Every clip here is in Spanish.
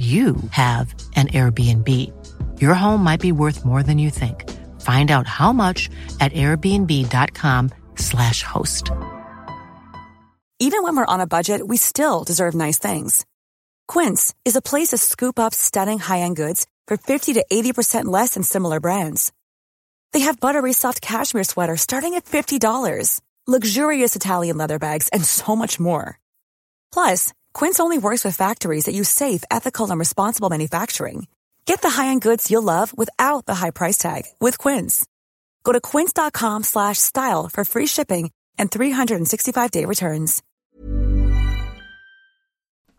you have an Airbnb. Your home might be worth more than you think. Find out how much at airbnb.com/slash host. Even when we're on a budget, we still deserve nice things. Quince is a place to scoop up stunning high-end goods for 50 to 80% less than similar brands. They have buttery soft cashmere sweaters starting at $50, luxurious Italian leather bags, and so much more. Plus, Quince only works with factories that use safe, ethical, and responsible manufacturing. Get the high-end goods you'll love without the high price tag with Quince. Go to quince.com/style for free shipping and 365-day returns.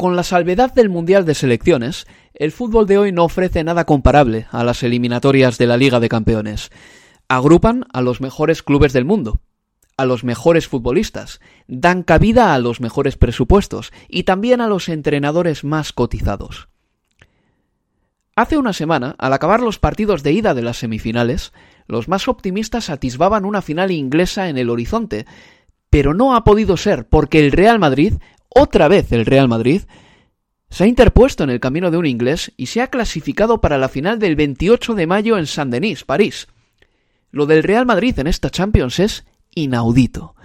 Con la salvedad del Mundial de Selecciones, el fútbol de hoy no ofrece nada comparable a las eliminatorias de la Liga de Campeones. Agrupan a los mejores clubes del mundo, a los mejores futbolistas, dan cabida a los mejores presupuestos y también a los entrenadores más cotizados. Hace una semana, al acabar los partidos de ida de las semifinales, los más optimistas atisbaban una final inglesa en el horizonte, pero no ha podido ser porque el Real Madrid, otra vez el Real Madrid, se ha interpuesto en el camino de un inglés y se ha clasificado para la final del 28 de mayo en Saint-Denis, París. Lo del Real Madrid en esta Champions es inaudito.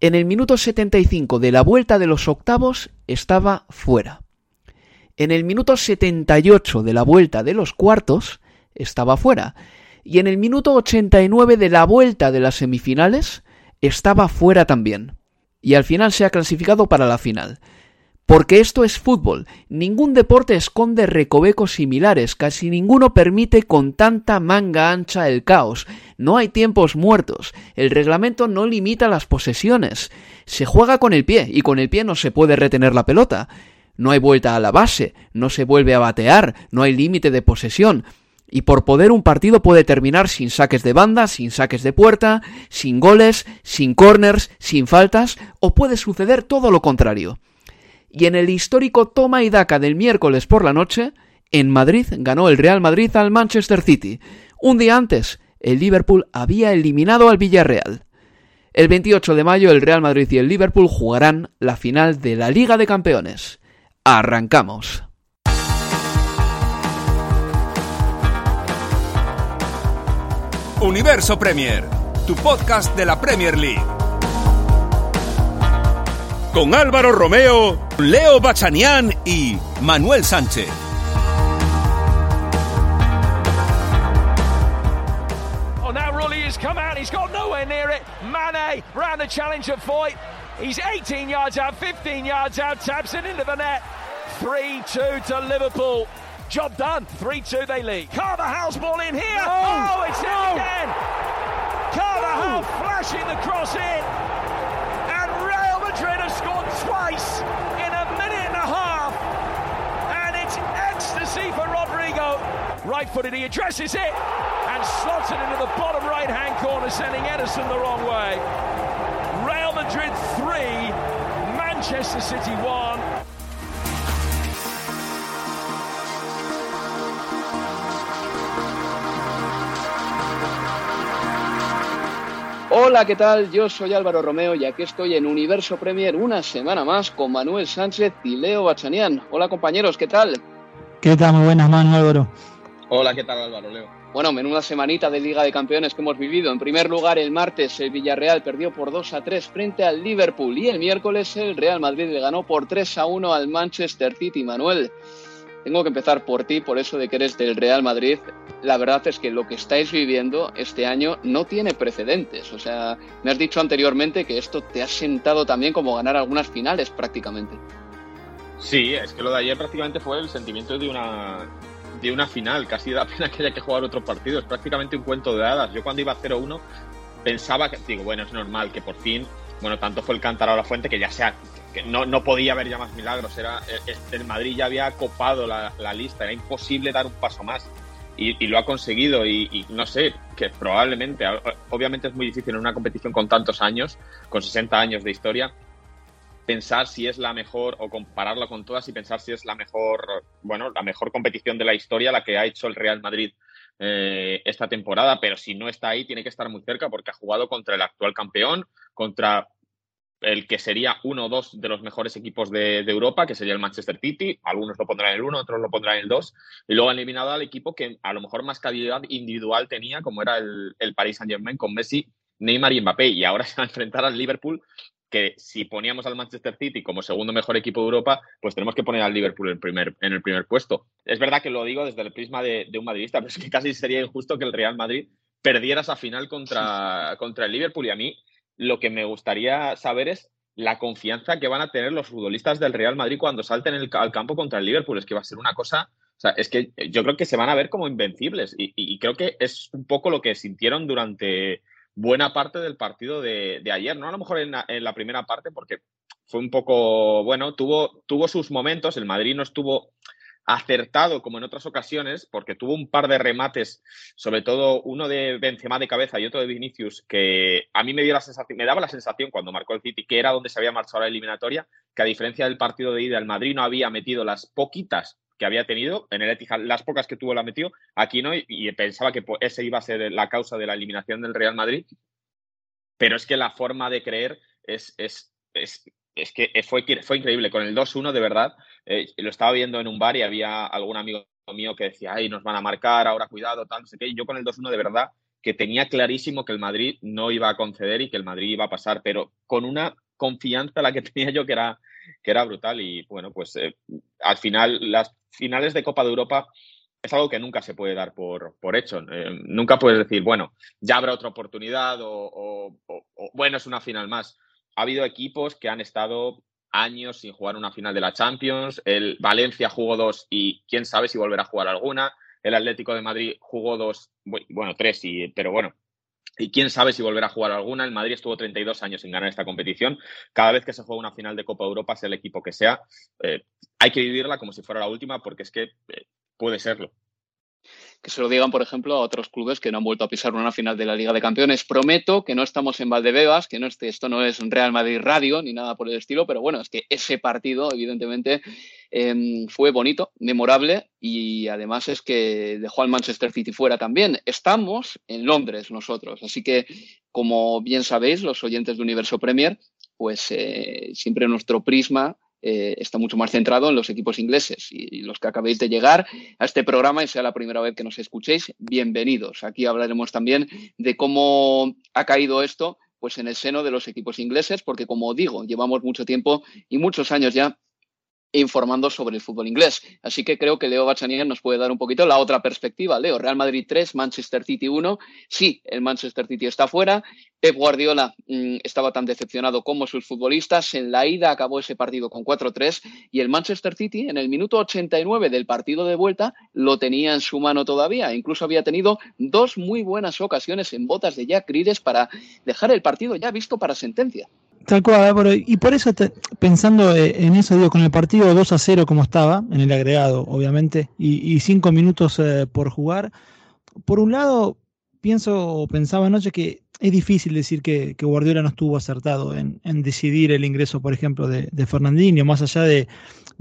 En el minuto 75 de la vuelta de los octavos estaba fuera. En el minuto 78 de la vuelta de los cuartos estaba fuera. Y en el minuto 89 de la vuelta de las semifinales estaba fuera también. Y al final se ha clasificado para la final. Porque esto es fútbol. Ningún deporte esconde recovecos similares, casi ninguno permite con tanta manga ancha el caos. No hay tiempos muertos. El reglamento no limita las posesiones. Se juega con el pie y con el pie no se puede retener la pelota. No hay vuelta a la base, no se vuelve a batear, no hay límite de posesión. Y por poder un partido puede terminar sin saques de banda, sin saques de puerta, sin goles, sin corners, sin faltas, o puede suceder todo lo contrario y en el histórico toma y daca del miércoles por la noche, en Madrid ganó el Real Madrid al Manchester City. Un día antes, el Liverpool había eliminado al Villarreal. El 28 de mayo el Real Madrid y el Liverpool jugarán la final de la Liga de Campeones. Arrancamos. Universo Premier, tu podcast de la Premier League con Álvaro Romeo, Leo Bachanián y Manuel Sánchez. Oh, now Rulli has come out. He's got nowhere near it. Mane round the challenge at Foyt. He's 18 yards out, 15 yards out, taps it into the net. 3-2 to Liverpool. Job done. 3-2 they lead. Carter House ball in here. No. Oh, it's no. in again. Carter House flashing the cross in. Right footed, he addresses it and slots it into the bottom right hand corner, sending Edison the wrong way. Real Madrid 3, Manchester City 1. Hola, ¿qué tal? Yo soy Álvaro Romeo y aquí estoy en Universo Premier una semana más con Manuel Sánchez y Leo Bachanian. Hola compañeros, ¿qué tal? ¿Qué tal? Muy buenas manos, Álvaro. Hola, ¿qué tal Álvaro, Leo? Bueno, menuda semanita de Liga de Campeones que hemos vivido. En primer lugar, el martes el Villarreal perdió por 2 a 3 frente al Liverpool y el miércoles el Real Madrid le ganó por 3 a 1 al Manchester City. Manuel, tengo que empezar por ti, por eso de que eres del Real Madrid. La verdad es que lo que estáis viviendo este año no tiene precedentes. O sea, me has dicho anteriormente que esto te ha sentado también como ganar algunas finales prácticamente. Sí, es que lo de ayer prácticamente fue el sentimiento de una, de una final. Casi da pena que haya que jugar otros partidos. Prácticamente un cuento de hadas. Yo cuando iba 0-1 pensaba que, digo, bueno, es normal que por fin, bueno, tanto fue el cántaro a la fuente que ya sea que no, no podía haber ya más milagros. Era, el Madrid ya había copado la, lista, era imposible dar un paso más. Y, lo ha conseguido y, no sé, que probablemente, obviamente es muy difícil en una competición con tantos años, con 60 años de historia, pensar si es la mejor o compararla con todas y pensar si es la mejor, bueno, la mejor competición de la historia la que ha hecho el Real Madrid eh, esta temporada, pero si no está ahí tiene que estar muy cerca porque ha jugado contra el actual campeón, contra el que sería uno o dos de los mejores equipos de, Europa, que sería el Manchester City. Algunos lo pondrán en el uno, otros lo pondrán en el dos. Y luego han eliminado al equipo que a lo mejor más calidad individual tenía, como era el, el Paris Saint-Germain con Messi, Neymar y Mbappé. Y ahora se va a enfrentar al Liverpool, que si poníamos al Manchester City como segundo mejor equipo de Europa, pues tenemos que poner al Liverpool en, primer, en el primer puesto. Es verdad que lo digo desde el prisma de, un madridista, pero es que casi sería injusto que el Real Madrid perdiera esa final contra, contra el Liverpool. Y a mí lo que me gustaría saber es la confianza que van a tener los futbolistas del Real Madrid cuando salten el, al campo contra el Liverpool. Es que va a ser una cosa, o sea, es que yo creo que se van a ver como invencibles y, creo que es un poco lo que sintieron durante buena parte del partido de, ayer, ¿no? A lo mejor en la, primera parte porque fue un poco, bueno, tuvo, tuvo sus momentos, el Madrid no estuvo acertado como en otras ocasiones, porque tuvo un par de remates, sobre todo uno de Benzema de cabeza y otro de Vinicius, que a mí me dio la sensación, me daba la sensación cuando marcó el City que era donde se había marchado la eliminatoria, que a diferencia del partido de ida, el Madrid no había metido las poquitas que había tenido, en el Etihad las pocas que tuvo la metió, aquí no, y, pensaba que ese iba a ser la causa de la eliminación del Real Madrid, pero es que la forma de creer es, es, es es que fue, fue increíble. Con el 2-1, de verdad, eh, lo estaba viendo en un bar y había algún amigo mío que decía, ay, nos van a marcar, ahora cuidado, tal, no sé qué. Y yo con el 2-1, de verdad, que tenía clarísimo que el Madrid no iba a conceder y que el Madrid iba a pasar, pero con una confianza la que tenía yo que era, que era brutal. Y bueno, pues eh, al final, las finales de Copa de Europa es algo que nunca se puede dar por, por hecho. Eh, nunca puedes decir, bueno, ya habrá otra oportunidad o, bueno, es una final más ha habido equipos que han estado años sin jugar una final de la Champions. El Valencia jugó dos y quién sabe si volverá a jugar alguna. El Atlético de Madrid jugó dos, bueno, tres, y, pero bueno. Y quién sabe si volverá a jugar alguna. El Madrid estuvo 32 años sin ganar esta competición. Cada vez que se juega una final de Copa Europa, sea el equipo que sea, eh, hay que vivirla como si fuera la última porque es que eh, puede serlo que se lo digan, por ejemplo, a otros clubes que no han vuelto a pisar una final de la Liga de Campeones. Prometo que no estamos en Valdebebas, que no esto no es Real Madrid Radio ni nada por el estilo, pero bueno, es que ese partido, evidentemente, em, fue bonito, memorable y además es que dejó al Manchester City fuera también. Estamos en Londres nosotros, así que, como bien sabéis, los oyentes de Universo Premier, pues eh, siempre nuestro prisma eh, está mucho más centrado en los equipos ingleses. Y, los que acabéis de llegar a este programa y sea la primera vez que nos escuchéis, bienvenidos. Aquí hablaremos también de cómo ha caído esto pues en el seno de los equipos ingleses, porque como digo, llevamos mucho tiempo y muchos años ya informando sobre el fútbol inglés. Así que creo que Leo Bachanian nos puede dar un poquito la otra perspectiva. Leo, Real Madrid 3, Manchester City 1. Sí, el Manchester City está fuera. Pep Guardiola mm, estaba tan decepcionado como sus futbolistas. En la ida acabó ese partido con 4-3 y el Manchester City en el minuto 89 del partido de vuelta lo tenía en su mano todavía. Incluso había tenido dos muy buenas ocasiones en botas de Jack Grealish para dejar el partido ya visto para sentencia. Tal cual, y por eso pensando eh, en eso, digo, con el partido 2 a 0 como estaba, en el agregado, obviamente, y 5 minutos eh, por jugar, por un lado, pienso o pensaba anoche que es difícil decir que, Guardiola no estuvo acertado en, decidir el ingreso, por ejemplo, de, Fernandinho, más allá de,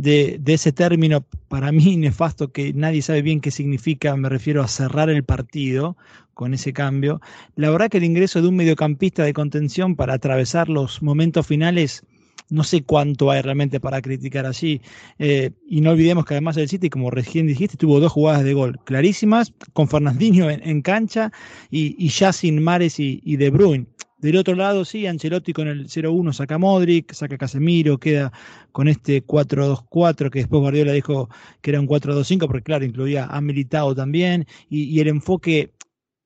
ese término para mí nefasto que nadie sabe bien qué significa, me refiero a cerrar el partido con ese cambio. La verdad que el ingreso de un mediocampista de contención para atravesar los momentos finales no sé cuánto hay realmente para criticar allí. Eh, y no olvidemos que además el City, como recién dijiste, tuvo dos jugadas de gol clarísimas, con Fernandinho en, cancha y, ya sin Mares y, De Bruyne. Del otro lado, sí, Ancelotti con el 0-1 saca Modric, saca Casemiro, queda con este 4-2-4, que después Guardiola dijo que era un 4-2-5, porque claro, incluía a Militao también, y, y el enfoque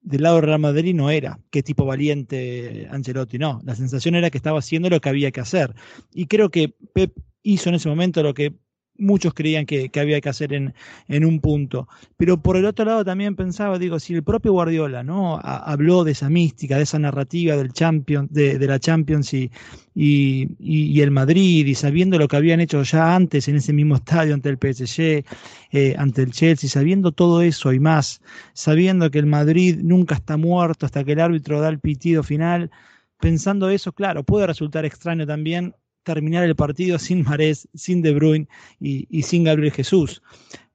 del lado del Real Madrid no era qué tipo valiente Ancelotti, no. La sensación era que estaba haciendo lo que había que hacer. Y creo que Pep hizo en ese momento lo que muchos creían que, había que hacer en, un punto. Pero por el otro lado también pensaba, digo, si el propio Guardiola no habló de esa mística, de esa narrativa del champion, de, la Champions y, y, el Madrid, y sabiendo lo que habían hecho ya antes en ese mismo estadio ante el PSG, eh, ante el Chelsea, sabiendo todo eso y más, sabiendo que el Madrid nunca está muerto hasta que el árbitro da el pitido final, pensando eso, claro, puede resultar extraño también terminar el partido sin Marés, sin De Bruyne y, sin Gabriel Jesús.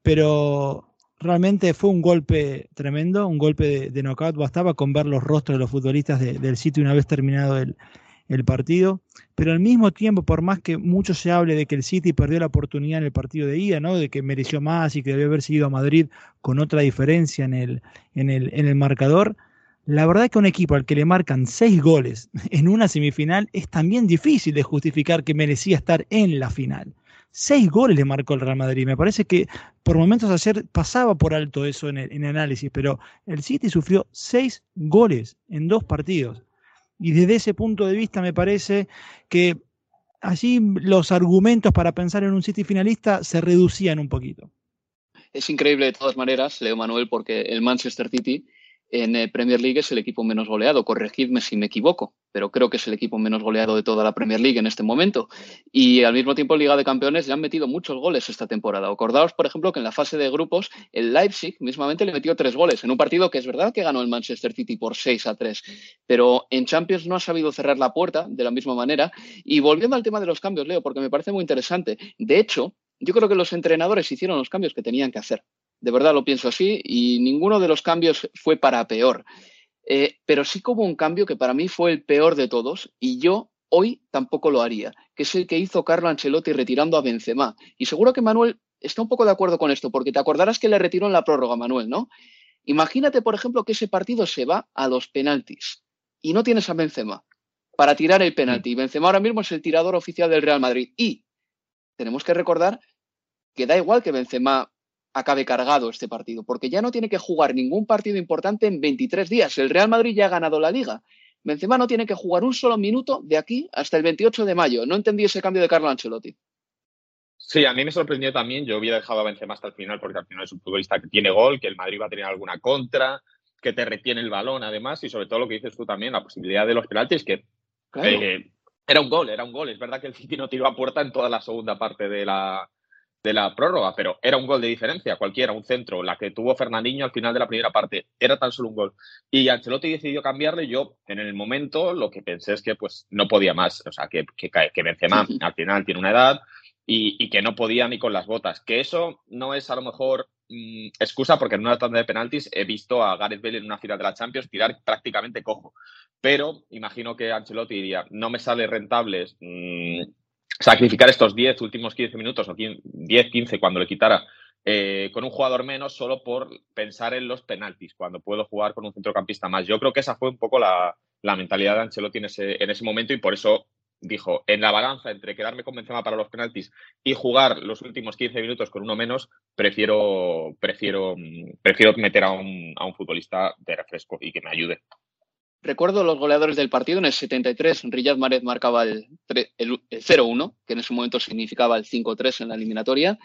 Pero realmente fue un golpe tremendo, un golpe de, de knockout. Bastaba con ver los rostros de los futbolistas del sitio una vez terminado el, partido. Pero al mismo tiempo, por más que mucho se hable de que el City perdió la oportunidad en el partido de ida, ¿no? de que mereció más y que debió haber seguido a Madrid con otra diferencia en el, en el, en el marcador, la verdad que un equipo al que le marcan seis goles en una semifinal es también difícil de justificar que merecía estar en la final. Seis goles le marcó el Real Madrid. Me parece que por momentos ayer pasaba por alto eso en el, análisis, pero el City sufrió seis goles en dos partidos. Y desde ese punto de vista me parece que allí los argumentos para pensar en un City finalista se reducían un poquito. Es increíble de todas maneras, Leo Manuel, porque el Manchester City en eh, Premier League es el equipo menos goleado. Corregidme si me equivoco, pero creo que es el equipo menos goleado de toda la Premier League en este momento. Y al mismo tiempo, Liga de Campeones le han metido muchos goles esta temporada. Acordaos, por ejemplo, que en la fase de grupos, el Leipzig mismamente le metió tres goles en un partido que es verdad que ganó el Manchester City por 6 a 3, pero en Champions no ha sabido cerrar la puerta de la misma manera. Y volviendo al tema de los cambios, Leo, porque me parece muy interesante. De hecho, yo creo que los entrenadores hicieron los cambios que tenían que hacer de verdad lo pienso así, y ninguno de los cambios fue para peor. Eh, pero sí como un cambio que para mí fue el peor de todos, y yo hoy tampoco lo haría, que es el que hizo Carlo Ancelotti retirando a Benzema. Y seguro que Manuel está un poco de acuerdo con esto, porque te acordarás que le retiró en la prórroga, Manuel, ¿no? Imagínate, por ejemplo, que ese partido se va a los penaltis y no tienes a Benzema para tirar el penalti. Benzema ahora mismo es el tirador oficial del Real Madrid. Y tenemos que recordar que da igual que Benzema acabe cargado este partido, porque ya no tiene que jugar ningún partido importante en 23 días. El Real Madrid ya ha ganado la liga. Benzema no tiene que jugar un solo minuto de aquí hasta el 28 de mayo. No entendí ese cambio de Carlo Ancelotti. Sí, a mí me sorprendió también. Yo hubiera dejado a Benzema hasta el final porque al final es un futbolista que tiene gol, que el Madrid va a tener alguna contra, que te retiene el balón además y sobre todo lo que dices tú también, la posibilidad de los penaltis que eh, era un gol, era un gol. Es verdad que el City no tiró a puerta en toda la segunda parte de la, de la prórroga, pero era un gol de diferencia, cualquiera, un centro, la que tuvo Fernandinho al final de la primera parte, era tan solo un gol. Y Ancelotti decidió cambiarle, yo en el momento lo que pensé es que pues no podía más, o sea, que, que, que Benzema al final tiene una edad y, que no podía ni con las botas, que eso no es a lo mejor mm, excusa porque en una tanda de penaltis he visto a Gareth Bale en una final de la Champions tirar prácticamente cojo, pero imagino que Ancelotti diría, no me sale rentable mm, sacrificar estos 10 últimos 15 minutos o 10, 15 cuando le quitara eh, con un jugador menos solo por pensar en los penaltis, cuando puedo jugar con un centrocampista más. Yo creo que esa fue un poco la, mentalidad de Ancelotti en ese, en ese momento y por eso dijo, en la balanza entre quedarme con Benzema para los penaltis y jugar los últimos 15 minutos con uno menos, prefiero, prefiero, prefiero meter a un, a un futbolista de refresco y que me ayude. Recuerdo los goleadores del partido. En el 73, Riyad Mahrez marcaba el, 0-1, que en ese momento significaba el 5-3 en la eliminatoria.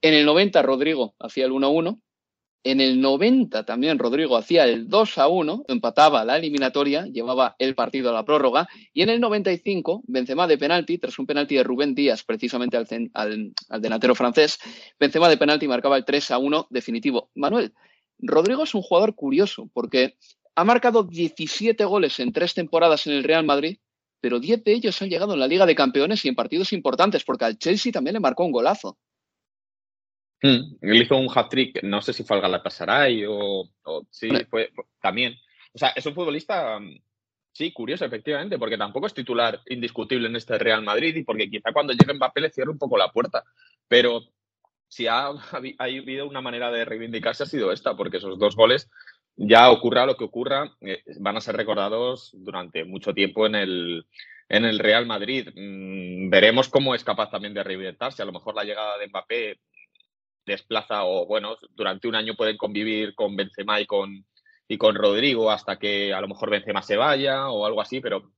En el 90, Rodrigo hacía el 1-1. En el 90 también Rodrigo hacía el 2 1, empataba la eliminatoria, llevaba el partido a la prórroga. Y en el 95, Benzema de penalti, tras un penalti de Rubén Díaz, precisamente al, delantero francés, Benzema de penalti marcaba el 3 1 definitivo. Manuel, Rodrigo es un jugador curioso porque ha marcado 17 goles en tres temporadas en el Real Madrid, pero 10 de ellos han llegado en la Liga de Campeones y en partidos importantes, porque al Chelsea también le marcó un golazo. Hmm, él hizo un hat-trick, no sé si fue al Galatasaray o, o sí, fue, también. O sea, es un futbolista, sí, curioso, efectivamente, porque tampoco es titular indiscutible en este Real Madrid y porque quizá cuando llegue Mbappé le cierre un poco la puerta. Pero si ha, ha, habido una manera de reivindicarse ha sido esta, porque esos dos goles ya ocurra lo que ocurra, eh, van a ser recordados durante mucho tiempo en el, en el Real Madrid. Mm, veremos cómo es capaz también de reinventarse. A lo mejor la llegada de Mbappé desplaza o, bueno, durante un año pueden convivir con Benzema y con, y con Rodrigo hasta que a lo mejor Benzema se vaya o algo así, pero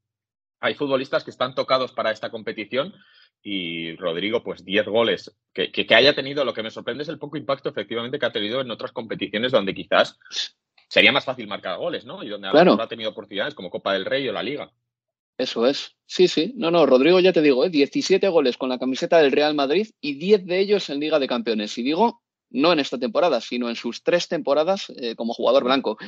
hay futbolistas que están tocados para esta competición y Rodrigo, pues 10 goles. Que, que, haya tenido, lo que me sorprende es el poco impacto efectivamente que ha tenido en otras competiciones donde quizás sería más fácil marcar goles, ¿no? Y donde claro. ha tenido oportunidades como Copa del Rey o la Liga. Eso es. Sí, sí. No, no, Rodrigo ya te digo, ¿eh? 17 goles con la camiseta del Real Madrid y 10 de ellos en Liga de Campeones. Y digo, no en esta temporada, sino en sus tres temporadas eh, como jugador blanco.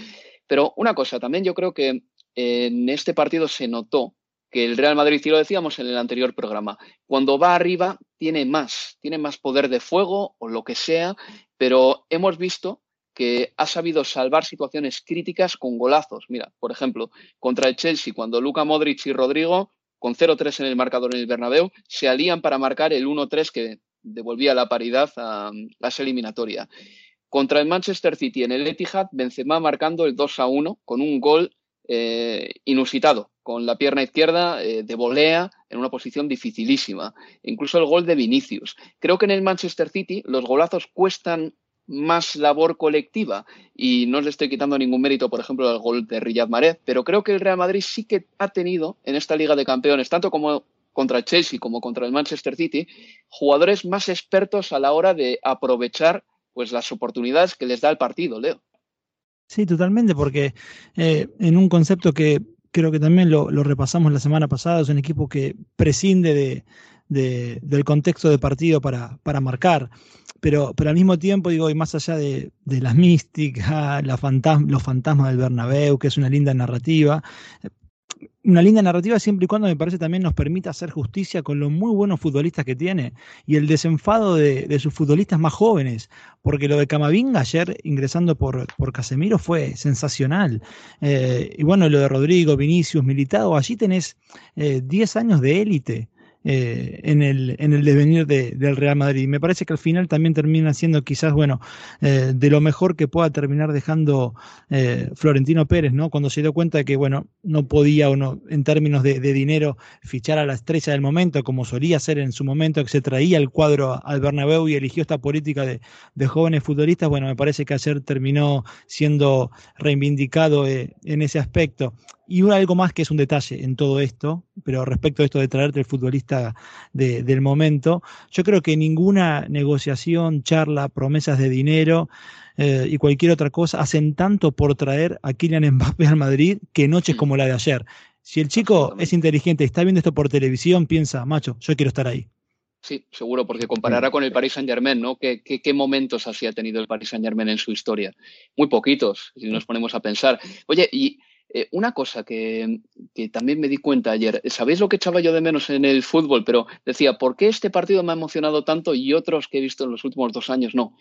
Pero una cosa, también yo creo que en este partido se notó que el Real Madrid, y lo decíamos en el anterior programa, cuando va arriba tiene más, tiene más poder de fuego o lo que sea, pero hemos visto que ha sabido salvar situaciones críticas con golazos. Mira, por ejemplo, contra el Chelsea, cuando Luka Modric y Rodrigo, con 0-3 en el marcador en el Bernabéu, se alían para marcar el 1-3 que devolvía la paridad a, las eliminatorias. Contra el Manchester City en el Etihad, Benzema marcando el 2-1 con un gol eh, inusitado, con la pierna izquierda eh, de volea en una posición dificilísima. Incluso el gol de Vinicius. Creo que en el Manchester City los golazos cuestan más labor colectiva y no le estoy quitando ningún mérito, por ejemplo, al gol de Riyad Mahrez, pero creo que el Real Madrid sí que ha tenido en esta Liga de Campeones, tanto como contra Chelsea como contra el Manchester City, jugadores más expertos a la hora de aprovechar pues las oportunidades que les da el partido, Leo. Sí, totalmente, porque eh, en un concepto que creo que también lo, repasamos la semana pasada, es un equipo que prescinde de, del contexto de partido para, para marcar pero, pero al mismo tiempo, digo, y más allá de, de las místicas, la los fantasmas del Bernabéu, que es una linda narrativa, una linda narrativa siempre y cuando me parece también nos permita hacer justicia con los muy buenos futbolistas que tiene y el desenfado de, sus futbolistas más jóvenes, porque lo de Camavinga ayer ingresando por, por Casemiro fue sensacional. Eh, y bueno, lo de Rodrigo, Vinicius, Militado, allí tenés 10 eh, años de élite. Eh, en, el, en el devenir del Real Madrid. Me parece que al final también termina siendo quizás, bueno, eh, de lo mejor que pueda terminar dejando eh, Florentino Pérez, ¿no? Cuando se dio cuenta de que, bueno, no podía o no, en términos de, dinero, fichar a la estrella del momento, como solía ser en su momento, que se traía el cuadro al Bernabéu y eligió esta política de, de jóvenes futbolistas, bueno, me parece que ayer terminó siendo reivindicado en ese aspecto. Y algo más que es un detalle en todo esto, pero respecto a esto de traerte el futbolista del momento, yo creo que ninguna negociación, charla, promesas de dinero eh, y cualquier otra cosa hacen tanto por traer a Kylian Mbappé al Madrid que noches mm. como la de ayer. Si el chico es inteligente y está viendo esto por televisión, piensa, macho, yo quiero estar ahí. Sí, seguro, porque comparará con el Paris Saint Germain, ¿no? ¿Qué, qué, momentos así ha tenido el Paris Saint Germain en su historia? Muy poquitos, si nos ponemos a pensar. Oye, y eh, una cosa que, también me di cuenta ayer, ¿sabéis lo que echaba yo de menos en el fútbol? Pero decía, ¿por qué este partido me ha emocionado tanto y otros que he visto en los últimos dos años no?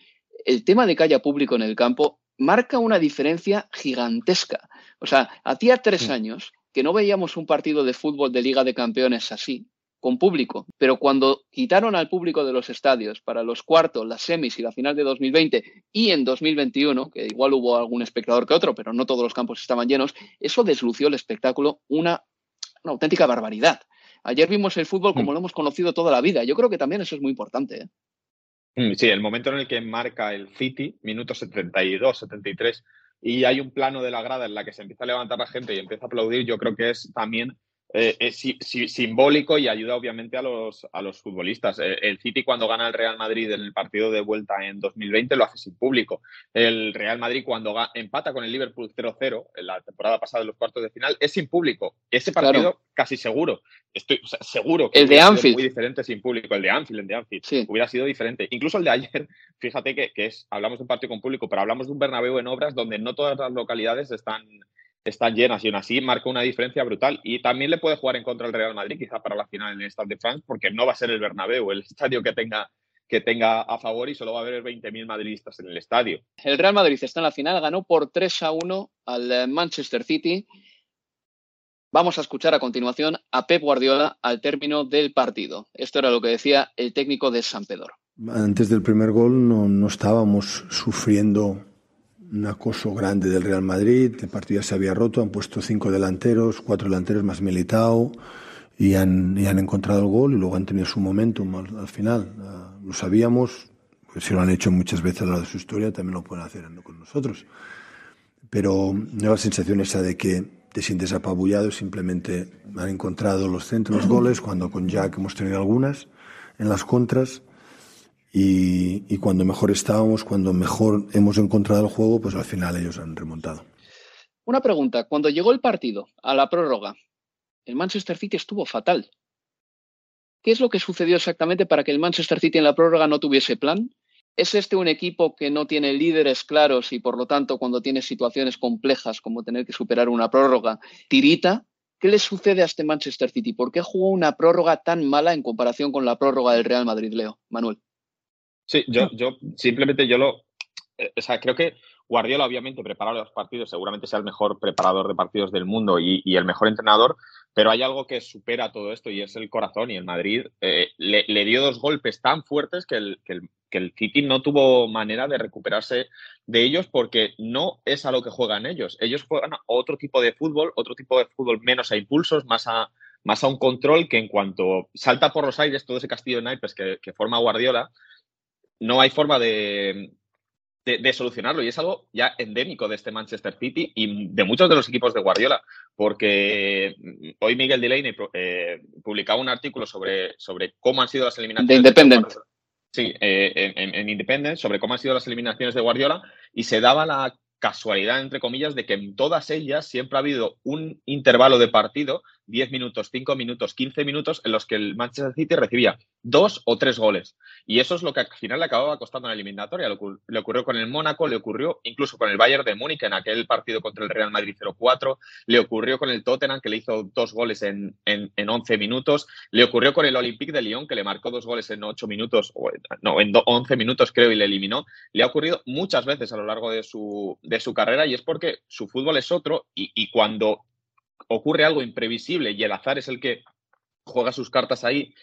El tema de que haya público en el campo marca una diferencia gigantesca. O sea, hacía tres años que no veíamos un partido de fútbol de Liga de Campeones así, con público, pero cuando quitaron al público de los estadios para los cuartos, las semis y la final de 2020 y en 2021, que igual hubo algún espectador que otro, pero no todos los campos estaban llenos, eso deslució el espectáculo una, auténtica barbaridad. Ayer vimos el fútbol como mm. lo hemos conocido toda la vida. Yo creo que también eso es muy importante. ¿eh? Mm, sí, el momento en el que marca el City, minuto 72, 73, y hay un plano de la grada en la que se empieza a levantar la gente y empieza a aplaudir, yo creo que es también eh, es simbólico y ayuda obviamente a los, a los futbolistas. Eh, el City cuando gana el Real Madrid en el partido de vuelta en 2020 lo hace sin público. El Real Madrid cuando empata con el Liverpool 0-0 en la temporada pasada de los cuartos de final es sin público. Ese partido casi seguro, estoy seguro que el de Anfield. muy diferente sin público. El de Anfield, el de Anfield, hubiera sido diferente. Incluso el de ayer, fíjate que, que es, hablamos de un partido con público, pero hablamos de un Bernabéu en obras donde no todas las localidades están están llenas y aún así marca una diferencia brutal. Y también le puede jugar en contra el Real Madrid, quizá para la final en el Stade de France, porque no va a ser el Bernabéu el estadio que tenga, que tenga a favor y solo va a haber 20.000 madridistas en el estadio. El Real Madrid está en la final, ganó por 3 a 1 al eh, Manchester City. Vamos a escuchar a continuación a Pep Guardiola al término del partido. Esto era lo que decía el técnico de San Pedro. Antes del primer gol no, no estábamos sufriendo un acoso grande del Real Madrid, el partido ya se había roto, han puesto cinco delanteros, cuatro delanteros más Militao y han, encontrado el gol y luego han tenido su momento al, final. Ah, lo sabíamos, pues si lo han hecho muchas veces a lo de su historia, también lo pueden hacer con nosotros. Pero no la sensación esa de que te sientes apabullado, simplemente han encontrado los centros, los goles, cuando con Jack hemos tenido algunas en las contras y, cuando mejor estábamos, cuando mejor hemos encontrado el juego, pues al final ellos han remontado. Una pregunta, cuando llegó el partido a la prórroga, el Manchester City estuvo fatal. ¿Qué es lo que sucedió exactamente para que el Manchester City en la prórroga no tuviese plan? ¿Es este un equipo que no tiene líderes claros y por lo tanto cuando tiene situaciones complejas como tener que superar una prórroga, tirita? ¿Qué le sucede a este Manchester City? ¿Por qué jugó una prórroga tan mala en comparación con la prórroga del Real Madrid, Leo? Manuel. Sí, yo, yo simplemente yo lo. Eh, o sea, creo que Guardiola, obviamente, prepara los partidos, seguramente sea el mejor preparador de partidos del mundo y, el mejor entrenador, pero hay algo que supera todo esto y es el corazón. Y el Madrid eh, le, dio dos golpes tan fuertes que el, que, el, City no tuvo manera de recuperarse de ellos porque no es a lo que juegan ellos. Ellos juegan otro tipo de fútbol, otro tipo de fútbol menos a impulsos, más a, más a un control que en cuanto salta por los aires todo ese castillo de naipes que forma Guardiola, no hay forma de de, solucionarlo. Y es algo ya endémico de este Manchester City y de muchos de los equipos de Guardiola. Porque mm, hoy Miguel Delaney eh, publicaba un artículo sobre, sobre cómo han sido las eliminaciones. De Independent. sí, eh, en, en Independent, sobre cómo han sido las eliminaciones de Guardiola y se daba la casualidad, entre comillas, de que en todas ellas siempre ha habido un intervalo de partido 10 minutos, 5 minutos, 15 minutos en los que el Manchester City recibía dos o tres goles. Y eso es lo que al final le acababa costando en la eliminatoria. Le ocurrió con el Mónaco, le ocurrió incluso con el Bayern de Múnich en aquel partido contra el Real Madrid 0-4, le ocurrió con el Tottenham que le hizo dos goles en, en, 11 minutos, le ocurrió con el Olympique de Lyon que le marcó dos goles en 8 minutos, no, en 11 minutos creo y le eliminó. Le ha ocurrido muchas veces a lo largo de su, de su carrera y es porque su fútbol es otro y cuando ocurre algo imprevisible y el azar es el que juega sus cartas ahí,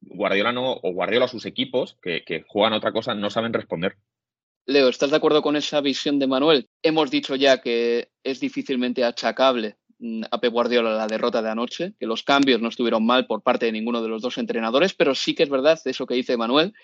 Guardiola no, o Guardiola sus equipos, que, juegan otra cosa, no saben responder. Leo, ¿estás de acuerdo con esa visión de Manuel? Hemos dicho ya que es difícilmente achacable mm, a Pep Guardiola la derrota de anoche, que los cambios no estuvieron mal por parte de ninguno de los dos entrenadores, pero sí que es verdad eso que dice Manuel,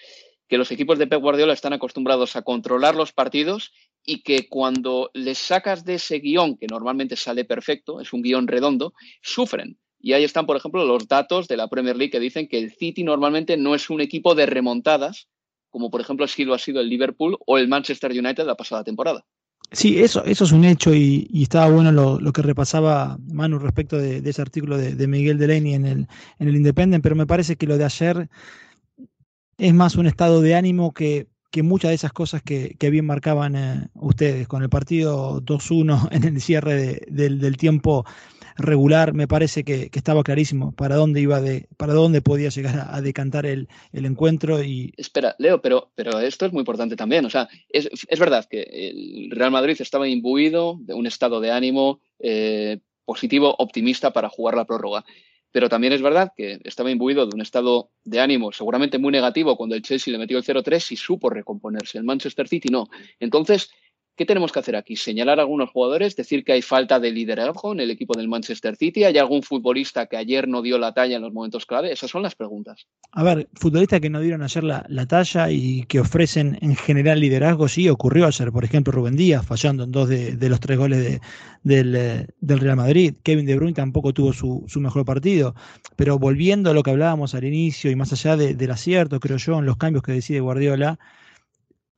que los equipos de Pep Guardiola están acostumbrados a controlar los partidos y que cuando les sacas de ese guion, que normalmente sale perfecto, es un guion redondo, sufren. Y ahí están, por ejemplo, los datos de la Premier League que dicen que el City normalmente no es un equipo de remontadas, como por ejemplo lo ha sido el Liverpool o el Manchester United la pasada temporada. Sí, eso, eso es un hecho y, estaba bueno lo, que repasaba Manu respecto de, ese artículo de, Miguel Delaney en el, en el Independent, pero me parece que lo de ayer es más un estado de ánimo que que muchas de esas cosas que, bien marcaban eh, ustedes con el partido 2-1 en el cierre del, tiempo regular, me parece que, estaba clarísimo para dónde iba de, para dónde podía llegar a, decantar el, encuentro y. Espera, Leo, pero, pero esto es muy importante también. O sea, es, verdad que el Real Madrid estaba imbuido de un estado de ánimo eh, positivo, optimista para jugar la prórroga. Pero también es verdad que estaba imbuido de un estado de ánimo seguramente muy negativo cuando el Chelsea le metió el 0-3 y supo recomponerse. El Manchester City no. Entonces, ¿Qué tenemos que hacer aquí? ¿Señalar a algunos jugadores? ¿Decir que hay falta de liderazgo en el equipo del Manchester City? ¿Hay algún futbolista que ayer no dio la talla en los momentos clave? Esas son las preguntas. A ver, futbolistas que no dieron ayer la, talla y que ofrecen en general liderazgo, sí, ocurrió ayer. Por ejemplo, Rubén Díaz fallando en dos de, los tres goles del, Real Madrid. Kevin De Bruyne tampoco tuvo su, mejor partido. Pero volviendo a lo que hablábamos al inicio y más allá del acierto, creo yo, en los cambios que decide Guardiola,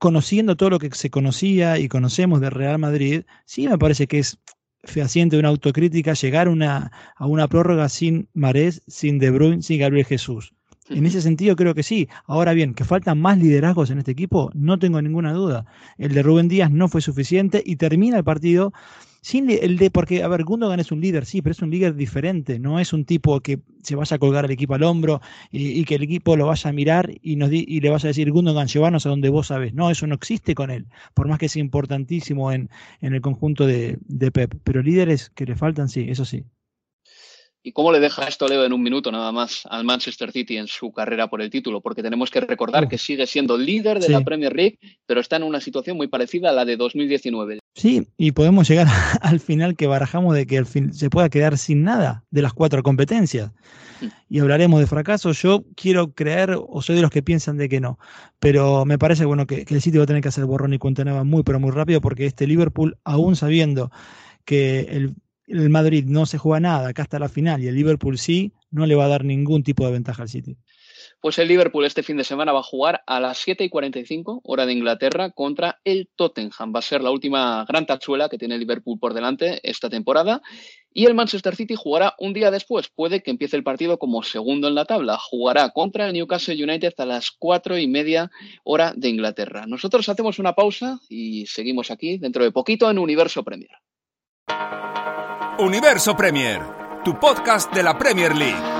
conociendo todo lo que se conocía y conocemos de Real Madrid, sí me parece que es fehaciente una autocrítica llegar una, a una prórroga sin Marés, sin De Bruyne, sin Gabriel Jesús. En ese sentido creo que sí. Ahora bien, que faltan más liderazgos en este equipo, no tengo ninguna duda. El de Rubén Díaz no fue suficiente y termina el partido sin el de, porque, a ver, Gundogan es un líder, sí, pero es un líder diferente, no es un tipo que se vaya a colgar al equipo al hombro y, que el equipo lo vaya a mirar y, nos y le vaya a decir, Gundogan, llévanos a donde vos sabes. No, eso no existe con él, por más que sea importantísimo en, en el conjunto de, de Pep. Pero líderes que le faltan, sí, eso sí. ¿Y cómo le deja esto, Leo, en un minuto nada más al Manchester City en su carrera por el título? Porque tenemos que recordar que sigue siendo líder de la Premier League, pero está en una situación muy parecida a la de 2019. Sí, y podemos llegar al final que barajamos de que al fin se pueda quedar sin nada de las cuatro competencias. Y hablaremos de fracaso. Yo quiero creer, o soy de los que piensan de que no, pero me parece bueno que, que el City va a tener que hacer borrón y cuenta nueva muy, pero muy rápido, porque este Liverpool, aún sabiendo que el el Madrid no se juega nada acá hasta la final y el Liverpool sí, no le va a dar ningún tipo de ventaja al City. Pues el Liverpool este fin de semana va a jugar a las 7 y 45, hora de Inglaterra, contra el Tottenham. Va a ser la última gran tachuela que tiene Liverpool por delante esta temporada. Y el Manchester City jugará un día después. Puede que empiece el partido como segundo en la tabla. Jugará contra el Newcastle United a las 4 y media, hora de Inglaterra. Nosotros hacemos una pausa y seguimos aquí dentro de poquito en Universo Premier. Universo Premier, tu podcast de la Premier League.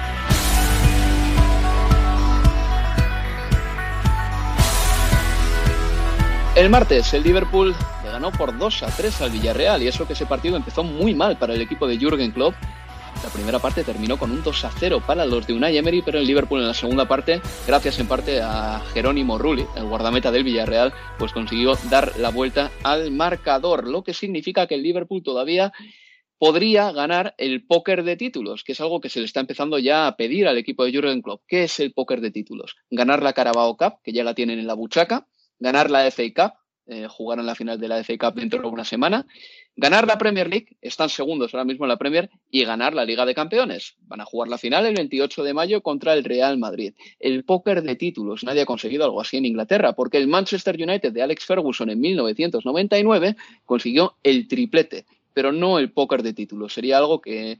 El martes, el Liverpool le ganó por 2 a 3 al Villarreal y eso que ese partido empezó muy mal para el equipo de Jürgen Klopp. La primera parte terminó con un 2 a 0 para los de Unai Emery, pero el Liverpool en la segunda parte, gracias en parte a Jerónimo Rulli, el guardameta del Villarreal, pues consiguió dar la vuelta al marcador, lo que significa que el Liverpool todavía podría ganar el póker de títulos, que es algo que se le está empezando ya a pedir al equipo de Jürgen Klopp. ¿Qué es el póker de títulos? Ganar la Carabao Cup, que ya la tienen en la buchaca, ganar la FA Cup, eh, jugar en la final de la FA Cup dentro de una semana, ganar la Premier League, están segundos ahora mismo en la Premier, y ganar la Liga de Campeones. Van a jugar la final el 28 de mayo contra el Real Madrid. El póker de títulos, nadie ha conseguido algo así en Inglaterra, porque el Manchester United de Alex Ferguson en 1999 consiguió el triplete pero no el póker de títulos. Sería algo que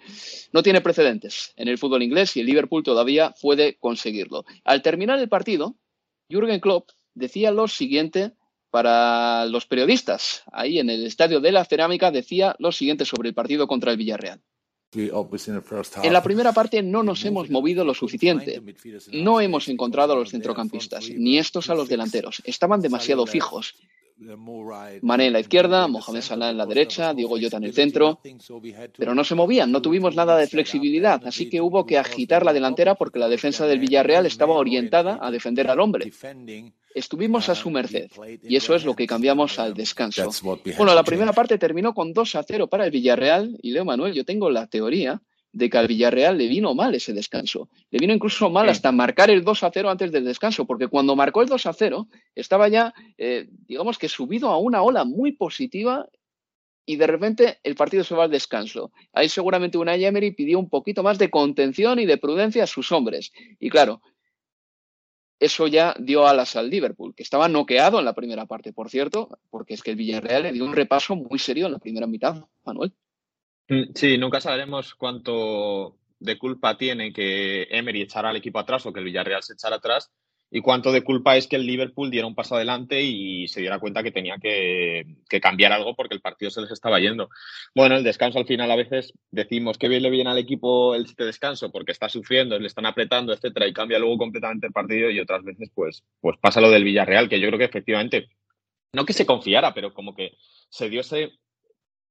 no tiene precedentes en el fútbol inglés y el Liverpool todavía puede conseguirlo. Al terminar el partido, Jürgen Klopp decía lo siguiente para los periodistas. Ahí en el estadio de la Cerámica decía lo siguiente sobre el partido contra el Villarreal. En la primera parte no nos hemos movido lo suficiente. No hemos encontrado a los centrocampistas, ni estos a los delanteros. Estaban demasiado fijos. Mané en la izquierda, Mohamed Salah en la derecha, Diego Jota en el centro, pero no se movían, no tuvimos nada de flexibilidad, así que hubo que agitar la delantera porque la defensa del Villarreal estaba orientada a defender al hombre. Estuvimos a su merced y eso es lo que cambiamos al descanso. Bueno, la primera parte terminó con 2 a 0 para el Villarreal y Leo Manuel, yo tengo la teoría de que al Villarreal le vino mal ese descanso. Le vino incluso mal hasta marcar el 2 a 0 antes del descanso, porque cuando marcó el 2 a 0 estaba ya, eh, digamos que subido a una ola muy positiva y de repente el partido se va al descanso. Ahí seguramente Unai Emery pidió un poquito más de contención y de prudencia a sus hombres. Y claro, eso ya dio alas al Liverpool, que estaba noqueado en la primera parte, por cierto, porque es que el Villarreal le dio un repaso muy serio en la primera mitad, Manuel. Mm, sí, nunca sabremos cuánto de culpa tiene que Emery echara al equipo atrás o que el Villarreal se echara atrás. y cuánto de culpa es que el Liverpool diera un paso adelante y se diera cuenta que tenía que, cambiar algo porque el partido se les estaba yendo. Bueno, el descanso al final a veces decimos que bien le viene al equipo el este descanso porque está sufriendo, le están apretando, etcétera, y cambia luego completamente el partido y otras veces pues, pues pasa lo del Villarreal, que yo creo que efectivamente, no que se confiara, pero como que se dio ese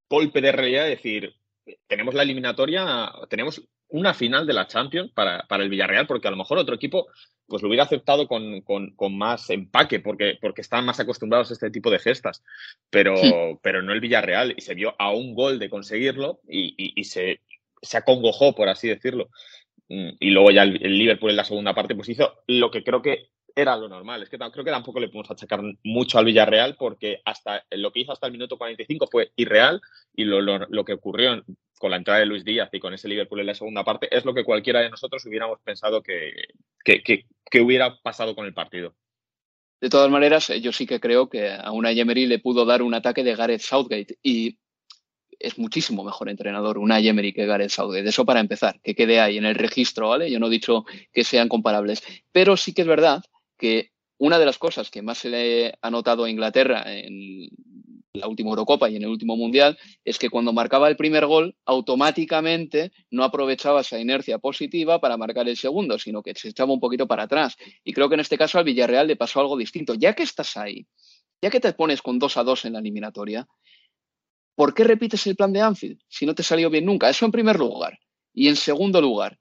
golpe de realidad de decir, tenemos la eliminatoria, tenemos una final de la Champions para, para, el Villarreal, porque a lo mejor otro equipo pues lo hubiera aceptado con, con, más empaque, porque, porque están más acostumbrados a este tipo de gestas, pero, pero no el Villarreal, y se vio a un gol de conseguirlo y, y, se, se acongojó, por así decirlo. Mm, y luego ya el, Liverpool en la segunda parte pues hizo lo que creo que era lo normal. Es que creo que tampoco le podemos achacar mucho al Villarreal porque hasta lo que hizo hasta el minuto 45 fue irreal y lo, que ocurrió con la entrada de Luis Díaz y con ese Liverpool en la segunda parte es lo que cualquiera de nosotros hubiéramos pensado que, que, hubiera pasado con el partido. De todas maneras, yo sí que creo que a una Emery le pudo dar un ataque de Gareth Southgate y es muchísimo mejor entrenador una Emery que Gareth Southgate. Eso para empezar, que quede ahí en el registro, ¿vale? Yo no he dicho que sean comparables, pero sí que es verdad que una de las cosas que más se le ha notado a Inglaterra en la última Eurocopa y en el último Mundial es que cuando marcaba el primer gol, automáticamente no aprovechaba esa inercia positiva para marcar el segundo, sino que se echaba un poquito para atrás. Y creo que en este caso al Villarreal le pasó algo distinto. Ya que estás ahí, ya que te pones con 2 a 2 en la eliminatoria, ¿por qué repites el plan de Anfield si no te salió bien nunca? Eso en primer lugar. Y en segundo lugar,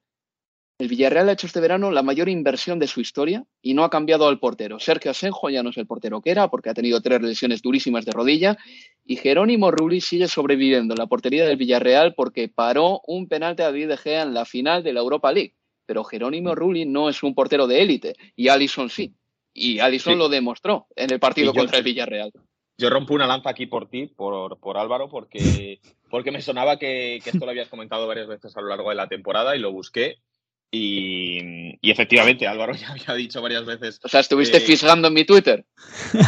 el Villarreal ha hecho este verano la mayor inversión de su historia y no ha cambiado al portero. Sergio Asenjo ya no es el portero que era porque ha tenido tres lesiones durísimas de rodilla y Jerónimo Rulli sigue sobreviviendo en la portería del Villarreal porque paró un penalti a David De Gea en la final de la Europa League. Pero Jerónimo Rulli no es un portero de élite y Allison sí. Y Allison lo demostró en el partido contra el Villarreal. Yo rompo una lanza aquí por ti, por, por Álvaro, porque, porque me sonaba que, que esto lo habías comentado varias veces a lo largo de la temporada y lo busqué y, efectivamente, Álvaro ya había dicho varias veces. O sea, estuviste fisgando en mi Twitter.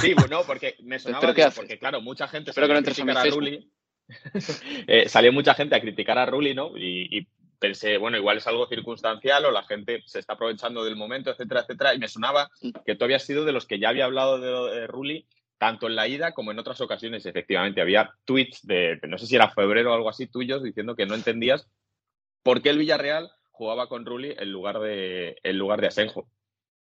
Sí, bueno, porque me sonaba. porque, claro, mucha gente Espero que no entres a Rulli. Eh, salió mucha gente a criticar a Rulli, ¿no? Y, pensé, bueno, igual es algo circunstancial o la gente se está aprovechando del momento, etcétera, etcétera. Y me sonaba mm. que tú habías sido de los que ya había hablado de, de Rulli tanto en la ida como en otras ocasiones. Efectivamente, había tweets de, no sé si era febrero o algo así, tuyos, diciendo que no entendías por qué el Villarreal jugaba con Rulli en lugar de, en lugar de Asenjo.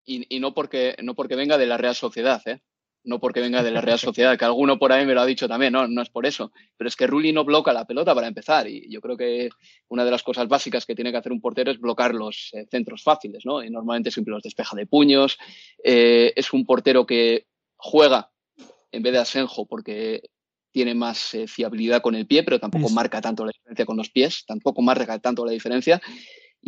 Y, no, porque, no porque venga de la Real Sociedad, ¿eh? No porque venga de la Real Sociedad, que alguno por ahí me lo ha dicho también, no, no es por eso. Pero es que Rulli no bloca la pelota para empezar. Y yo creo que una de las cosas básicas que tiene que hacer un portero es bloquear los eh, centros fáciles, ¿no? Y normalmente siempre los despeja de puños. Eh, es un portero que juega en vez de Asenjo porque tiene más eh, fiabilidad con el pie, pero tampoco marca tanto la diferencia con los pies, tampoco marca tanto la diferencia.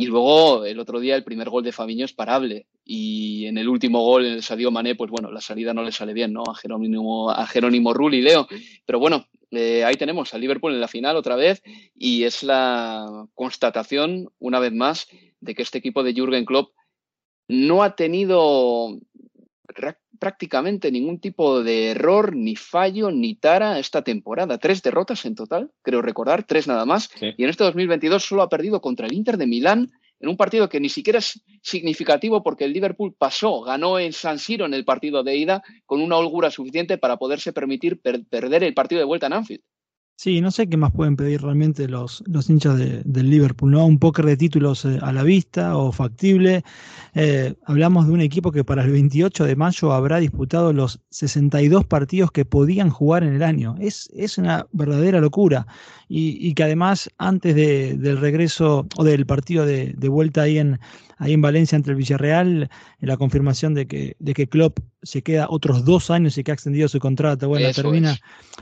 Y luego el otro día el primer gol de Fabiño es parable. Y en el último gol, en el Sadio Mané, pues bueno, la salida no le sale bien, ¿no? A Jerónimo, a Jerónimo Rulli, Leo. Pero bueno, eh, ahí tenemos a Liverpool en la final otra vez. Y es la constatación, una vez más, de que este equipo de Jürgen Klopp no ha tenido prácticamente ningún tipo de error, ni fallo, ni tara esta temporada. Tres derrotas en total, creo recordar, tres nada más. Y en este 2022 solo ha perdido contra el Inter de Milán en un partido que ni siquiera es significativo porque el Liverpool pasó, ganó en San Siro en el partido de ida con una holgura suficiente para poderse permitir perder el partido de vuelta en Anfield. Sí, no sé qué más pueden pedir realmente los, los hinchas del Liverpool, ¿no? Un póker de títulos eh, a la vista o factible. Eh, hablamos de un equipo que para el 28 de mayo habrá disputado los 62 partidos que podían jugar en el año. Es, es una verdadera locura. Y, que además, antes del regreso o del partido de, de vuelta ahí en, ahí en Valencia entre el Villarreal, la confirmación de que, de que Klopp se queda otros dos años y que ha extendido su contrato. Bueno, termina,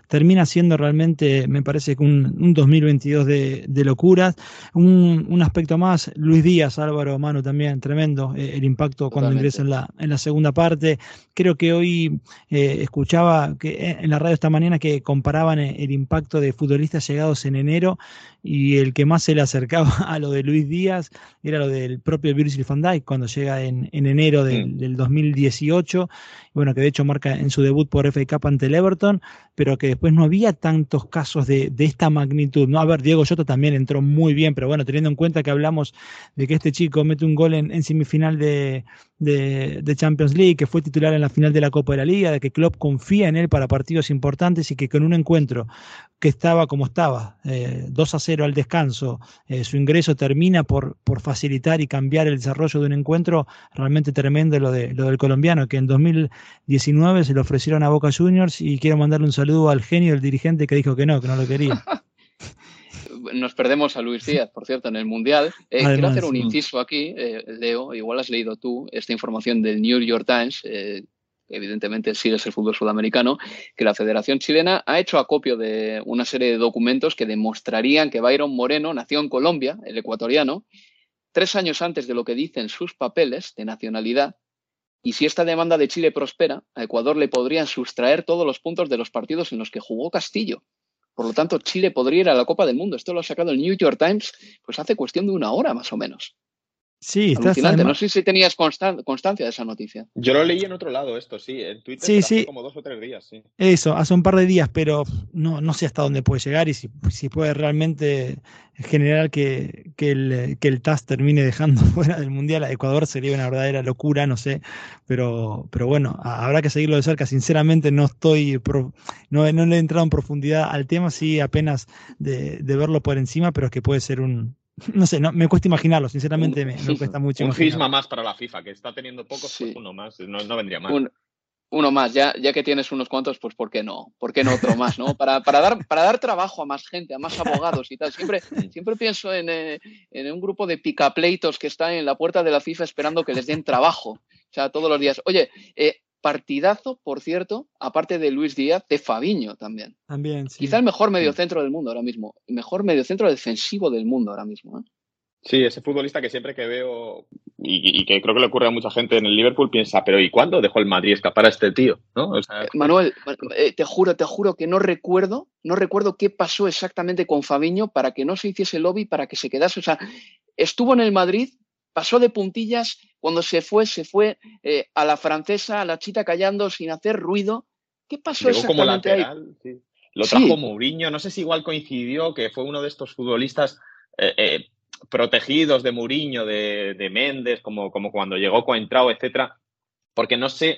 termina siendo realmente, me parece que un, 2022 de, de locuras. Un, aspecto más, Luis Díaz, Álvaro Mano también, tremendo eh, el impacto cuando ingresa en la, en la segunda parte. Creo que hoy eh, escuchaba que eh, en la radio esta mañana que comparaban el impacto de futbolistas llegados en enero y el que más se le acercaba a lo de Luis Díaz era lo del propio Virgil van Dijk cuando llega en, en enero del, del 2018 bueno, que de hecho marca en su debut por FA Cup ante el Everton, pero que después no había tantos casos de, de, esta magnitud. ¿no? A ver, Diego Jota también entró muy bien, pero bueno, teniendo en cuenta que hablamos de que este chico mete un gol en, en semifinal de, de, de, Champions League, que fue titular en la final de la Copa de la Liga, de que Klopp confía en él para partidos importantes y que con un encuentro que estaba como estaba, eh, 2 a 0 al descanso, eh, su ingreso termina por, por facilitar y cambiar el desarrollo de un encuentro realmente tremendo lo, de, lo del colombiano, que en 2019 se lo ofrecieron a Boca Juniors y quiero mandarle un saludo al genio del dirigente que dijo que no, que no lo quería. Nos perdemos a Luis Díaz, por cierto, en el Mundial. Eh, Además, quiero hacer un inciso aquí, eh, Leo, igual has leído tú esta información del New York Times, evidentemente sigues el fútbol sudamericano, que la Federación Chilena ha hecho acopio de una serie de documentos que demostrarían que Byron Moreno nació en Colombia, el ecuatoriano, tres años antes de lo que dicen sus papeles de nacionalidad, y si esta demanda de Chile prospera, a Ecuador le podrían sustraer todos los puntos de los partidos en los que jugó Castillo. Por lo tanto, Chile podría ir a la Copa del Mundo. Esto lo ha sacado el New York Times pues hace cuestión de una hora más o menos. Sí, está Alucinante. No sé si tenías constan constancia de esa noticia. Yo lo leí en otro lado, esto sí, en Twitter sí, sí. hace como dos o tres días. Sí. Eso, hace un par de días, pero no, no sé hasta dónde puede llegar y si, si puede realmente generar que, que, el, que el TAS termine dejando fuera del Mundial a Ecuador sería una verdadera locura, no sé, pero, pero bueno, habrá que seguirlo de cerca. Sinceramente no estoy, pro, no, no le he entrado en profundidad al tema, sí apenas de, de verlo por encima, pero es que puede ser un, no sé, no, me cuesta imaginarlo, sinceramente un, me, me, cuesta mucho. Un cisma más para la FIFA, que está teniendo pocos, sí. pues uno más, no, no vendría mal. Un, uno más, ya, ya que tienes unos cuantos, pues ¿por qué no? ¿Por qué no otro más? ¿no? Para, para, dar, para dar trabajo a más gente, a más abogados y tal. Siempre, siempre pienso en, eh, en un grupo de picapleitos que están en la puerta de la FIFA esperando que les den trabajo. O sea, todos los días. Oye, eh, partidazo, por cierto, aparte de Luis Díaz, de Fabiño también. También, sí. Quizá el mejor mediocentro del mundo ahora mismo. El mejor mediocentro defensivo del mundo ahora mismo. ¿eh? Sí, ese futbolista que siempre que veo y, y, que creo que le ocurre a mucha gente en el Liverpool piensa, pero ¿y cuándo dejó el Madrid escapar a este tío? ¿No? O sea, Manuel, eh, te juro, te juro que no recuerdo, no recuerdo qué pasó exactamente con Fabiño para que no se hiciese lobby, para que se quedase. O sea, estuvo en el Madrid, pasó de puntillas, cuando se fue, se fue eh, a la francesa, a la chita callando sin hacer ruido. ¿Qué pasó Llegó como exactamente lateral, ahí? Sí. Lo trajo sí. Mourinho, no sé si igual coincidió que fue uno de estos futbolistas eh, eh, protegidos de Mourinho, de, de Méndez, como, como cuando llegó Coentrao, etcétera, porque no sé,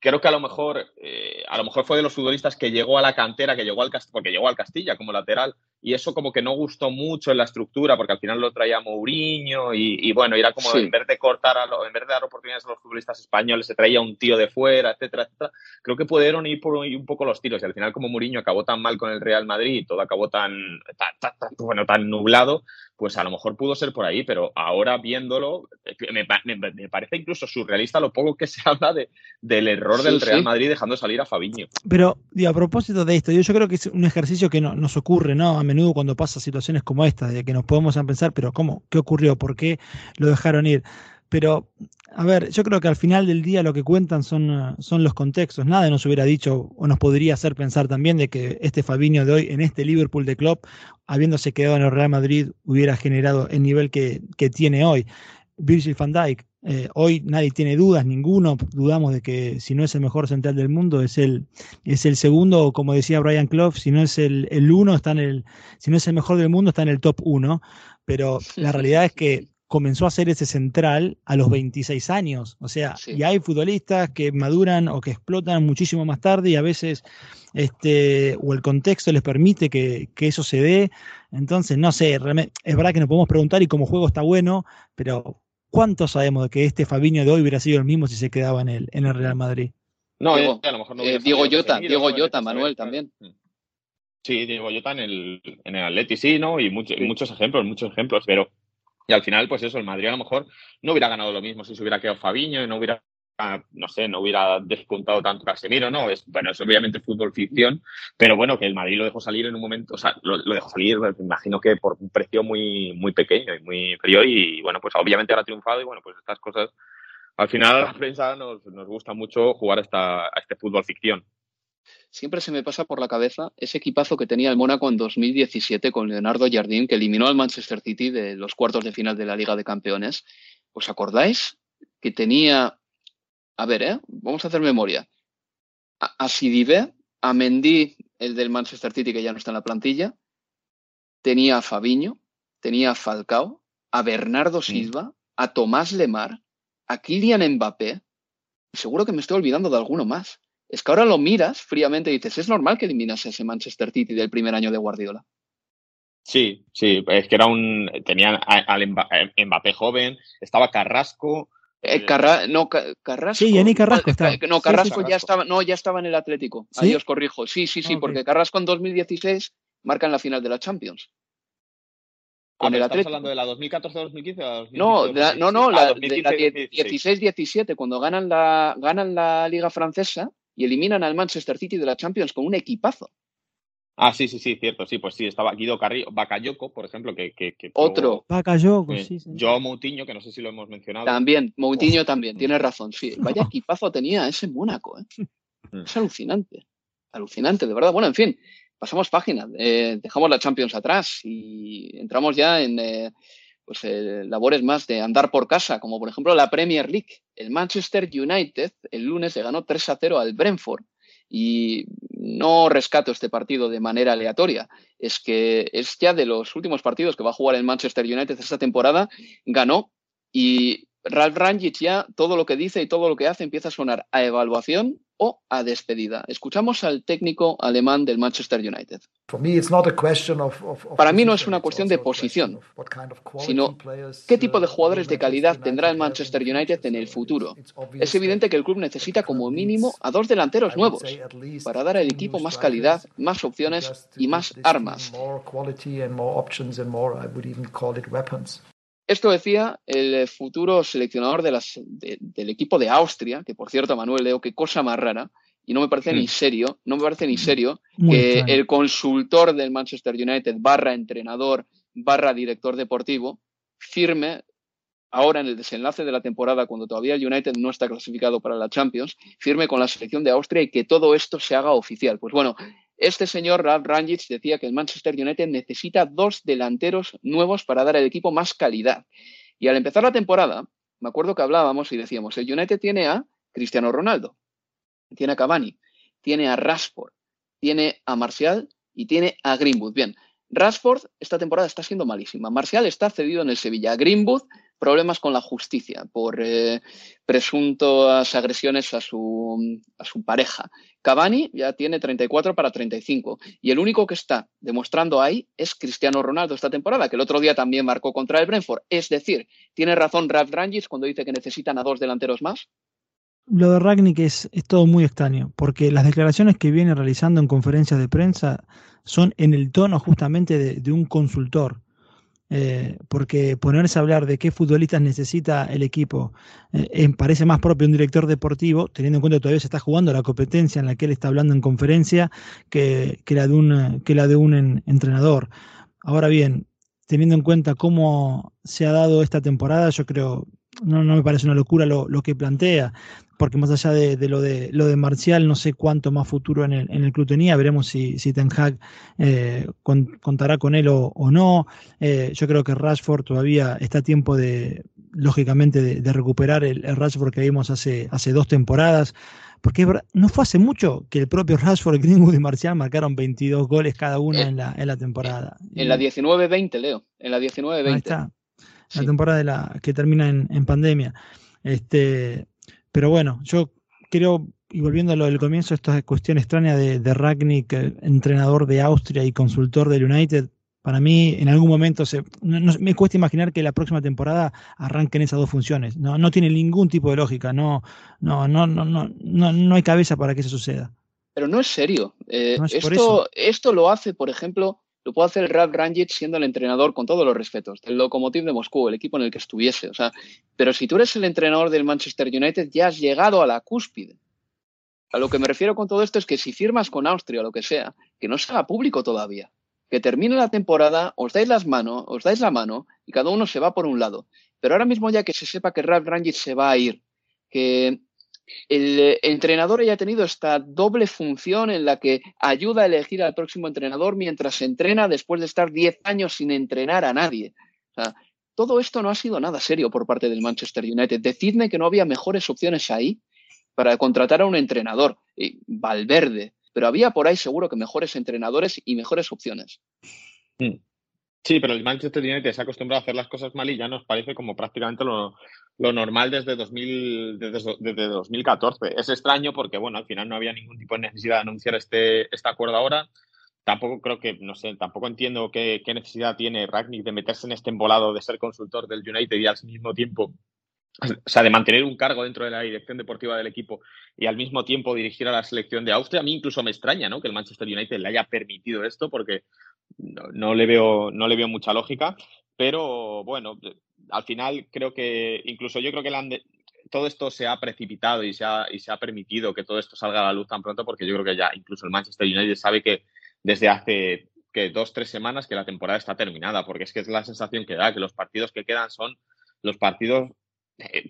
creo que a lo mejor, eh, a lo mejor fue de los futbolistas que llegó a la cantera, que llegó al Castilla, porque llegó al Castilla como lateral, y eso como que no gustó mucho en la estructura, porque al final lo traía Mourinho, y, y bueno, era como sí. en vez de cortar, a lo, en vez de dar oportunidades a los futbolistas españoles, se traía un tío de fuera, etcétera, etcétera. Creo que pudieron ir por un poco los tiros, y al final como Mourinho acabó tan mal con el Real Madrid, y todo acabó tan, tan, tan, tan, bueno, tan nublado, pues a lo mejor pudo ser por ahí, pero ahora viéndolo, me, me, me parece incluso surrealista lo poco que se habla de, del error del Real Madrid dejando salir a Fabiño. Pero, y a propósito de esto, yo, yo creo que es un ejercicio que no, nos ocurre, ¿no? A menudo cuando pasa situaciones como esta, de que nos podemos pensar, pero ¿cómo? ¿Qué ocurrió? ¿Por qué lo dejaron ir? Pero, a ver, yo creo que al final del día lo que cuentan son, son los contextos. Nada nos hubiera dicho o nos podría hacer pensar también de que este Fabinho de hoy, en este Liverpool de Klopp, habiéndose quedado en el Real Madrid, hubiera generado el nivel que, que tiene hoy. Virgil van Dijk, eh, hoy nadie tiene dudas, ninguno, dudamos de que si no es el mejor central del mundo, es el, es el segundo, como decía Brian Clough, si no es el, el uno, está en el, si no es el mejor del mundo, está en el top uno, pero la realidad es que comenzó a ser ese central a los 26 años. O sea, sí. y hay futbolistas que maduran o que explotan muchísimo más tarde y a veces este, o el contexto les permite que, que eso se dé. Entonces, no sé, realmente, es verdad que nos podemos preguntar y como juego está bueno, pero ¿cuánto sabemos de que este Fabiño de hoy hubiera sido el mismo si se quedaba en el, en el Real Madrid? No, Diego, a lo mejor no eh, Diego Jota, Diego Jota, Manuel también. Sí, Diego Jota en el, en el Atleti, sí, ¿no? Y muchos, sí. muchos ejemplos, muchos ejemplos, pero y al final, pues eso, el Madrid a lo mejor no hubiera ganado lo mismo si se hubiera quedado Fabiño y no hubiera, no sé, no hubiera despuntado tanto Casemiro, ¿no? Es, bueno, es obviamente fútbol ficción, pero bueno, que el Madrid lo dejó salir en un momento, o sea, lo, dejó salir, me imagino que por un precio muy, muy pequeño y muy frío y bueno, pues obviamente ahora ha triunfado y bueno, pues estas cosas, al final a la prensa nos, nos gusta mucho jugar esta, a este fútbol ficción siempre se me pasa por la cabeza ese equipazo que tenía el Mónaco en 2017 con Leonardo Jardín, que eliminó al Manchester City de los cuartos de final de la Liga de Campeones. ¿Os acordáis? Que tenía, a ver, ¿eh? vamos a hacer memoria, a, a Sidibé, a Mendy, el del Manchester City que ya no está en la plantilla, tenía a Fabiño, tenía a Falcao, a Bernardo Silva, a Tomás Lemar, a Kylian Mbappé, seguro que me estoy olvidando de alguno más. Es que ahora lo miras fríamente y dices, es normal que eliminas ese Manchester City del primer año de Guardiola. Sí, sí, es que era un. Tenían al Mbappé joven, estaba Carrasco. Eh, no, Carrasco. Sí, Yannick Carrasco está. No, Carrasco, ya estaba, no, ya estaba en el Atlético. Ahí os corrijo. Sí, sí, sí, porque Carrasco en 2016 marca en la final de la Champions. Ah, con el ¿Estamos hablando de la 2014-2015 No, no, no, la, 16-17, cuando ganan la, ganan la Liga Francesa y eliminan al Manchester City de la Champions con un equipazo. Ah, sí, sí, sí, cierto, sí, pues sí, estaba Guido Carrillo, Bakayoko, por ejemplo, que... que, Otro. Bakayoko, sí, sí. Yo Moutinho, que no sé si lo hemos mencionado. También, Moutinho también, tienes razón, sí. Vaya equipazo tenía ese Mónaco, ¿eh? Mm. Es alucinante, alucinante, de verdad. Bueno, en fin, pasamos página, eh, dejamos la Champions atrás y entramos ya en eh, pues, eh, labores más de andar por casa, como por ejemplo la Premier League. El Manchester United el lunes le ganó 3 a 0 al Brentford y no rescato este partido de manera aleatoria. Es que es ya de los últimos partidos que va a jugar el Manchester United esta temporada, ganó y Ralf Rangic ya todo lo que dice y todo lo que hace empieza a sonar a evaluación o a despedida. Escuchamos al técnico alemán del Manchester United. Para mí no es una cuestión de posición, sino qué tipo de jugadores de calidad tendrá el Manchester United en el futuro. Es evidente que el club necesita como mínimo a dos delanteros nuevos para dar al equipo más calidad, más opciones y más armas. Esto decía el futuro seleccionador del equipo de Austria, que por cierto, Manuel Leo, qué cosa más rara, y no me parece ni mm. serio, no me parece ni serio que el consultor del Manchester United, barra entrenador, barra director deportivo, firme ahora en el desenlace de la temporada, cuando todavía el United no está clasificado para la Champions, firme con la selección de Austria y que todo esto se haga oficial. Pues bueno, este señor Ralf Rangic decía que el Manchester United necesita dos delanteros nuevos para dar al equipo más calidad. Y al empezar la temporada, me acuerdo que hablábamos y decíamos, el United tiene a Cristiano Ronaldo, tiene a Cavani, tiene a Rashford, tiene a Marcial y tiene a Greenwood. Bien, Rashford esta temporada está siendo malísima. Marcial está cedido en el Sevilla. Greenwood problemas con la justicia por eh, presuntas agresiones a su, a su pareja. Cavani ya tiene 34 para 35 y el único que está demostrando ahí es Cristiano Ronaldo esta temporada, que el otro día también marcó contra el Brentford. Es decir, ¿tiene razón Ralf Rangis cuando dice que necesitan a dos delanteros más? Lo de Ragnick es, es todo muy extraño, porque las declaraciones que viene realizando en conferencias de prensa son en el tono justamente de un consultor eh, porque ponerse a hablar de qué futbolistas necesita el equipo eh, parece más propio un director deportivo, teniendo en cuenta que todavía se está jugando la competencia en la que él está hablando en conferencia, que, que la de un, que la de un entrenador. Ahora bien, teniendo en cuenta cómo se ha dado esta temporada, yo creo, no, no me parece una locura lo, lo que plantea porque más allá de, lo de lo de Marcial, no sé cuánto más futuro en el, en el club tenía, veremos si, si Ten Hag eh, contará con él o, no. Eh, yo creo que Rashford todavía está a tiempo de, lógicamente, de, recuperar el, Rashford que vimos hace, hace dos temporadas. Porque no fue hace mucho que el propio Rashford, Greenwood y Marcial marcaron 22 goles cada uno eh, en, la, en la temporada. En la 19-20, Leo. En la 19-20. Ahí está. La temporada de la, que termina en, en pandemia. Este, pero bueno, yo creo, y volviendo a lo del comienzo, esta cuestión extraña de, de Ragnick, entrenador de Austria y consultor del United, para mí en algún momento se, me cuesta imaginar que la próxima temporada arranquen esas dos funciones. No, no tiene ningún tipo de lógica, no, no, no, no, no, no, hay cabeza para que eso suceda. Pero no es serio. Eh, esto, esto lo hace, por ejemplo, lo puede hacer el Ralf Rangic siendo el entrenador, con todos los respetos, del Lokomotiv de Moscú, el equipo en el que estuviese. O sea, pero si tú eres el entrenador del Manchester United, ya has llegado a la cúspide. A lo que me refiero con todo esto es que si firmas con Austria o lo que sea, que no se haga público todavía. Que termine la temporada, os dais las manos, os dais la mano y cada uno se va por un lado. Pero ahora mismo ya que se sepa que Ralf Rangic se va a ir, que el eh, entrenador haya tenido esta doble función en la que ayuda a elegir al próximo entrenador mientras se entrena después de estar 10 años sin entrenar a nadie. todo esto no ha sido nada serio por parte del Manchester United. Decidme que no había mejores opciones ahí para contratar a un entrenador. Valverde, pero había por ahí seguro que mejores entrenadores y mejores opciones. Mm. Sí, pero el Manchester United se ha acostumbrado a hacer las cosas mal y ya nos parece como prácticamente lo, normal desde, 2000, desde, desde, 2014. Es extraño porque, bueno, al final no había ningún tipo de necesidad de anunciar este, este acuerdo ahora. Tampoco creo que, no sé, tampoco entiendo qué, qué necesidad tiene Ragnick de meterse en este embolado de ser consultor del United y al mismo tiempo o sea, de mantener un cargo dentro de la dirección deportiva del equipo y al mismo tiempo dirigir a la selección de Austria, a mí incluso me extraña, ¿no? Que el Manchester United le haya permitido esto porque no, le, veo, no le veo mucha lógica, pero bueno, al final creo que incluso yo creo que todo esto se ha precipitado y se ha, y se ha permitido que todo esto salga a la luz tan pronto porque yo creo que ya incluso el Manchester United sabe que desde hace que dos, tres semanas que la temporada está terminada, porque es que es la sensación que da, que los partidos que quedan son los partidos